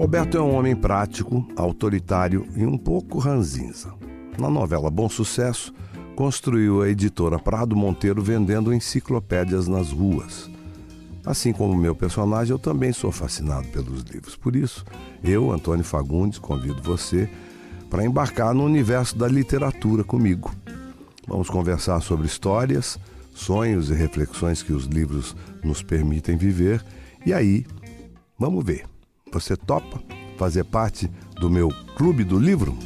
Alberto é um homem prático, autoritário e um pouco ranzinza. Na novela Bom Sucesso, construiu a editora Prado Monteiro vendendo enciclopédias nas ruas. Assim como meu personagem, eu também sou fascinado pelos livros. Por isso, eu, Antônio Fagundes, convido você para embarcar no universo da literatura comigo. Vamos conversar sobre histórias, sonhos e reflexões que os livros nos permitem viver. E aí, vamos ver. Você topa fazer parte do meu clube do livro?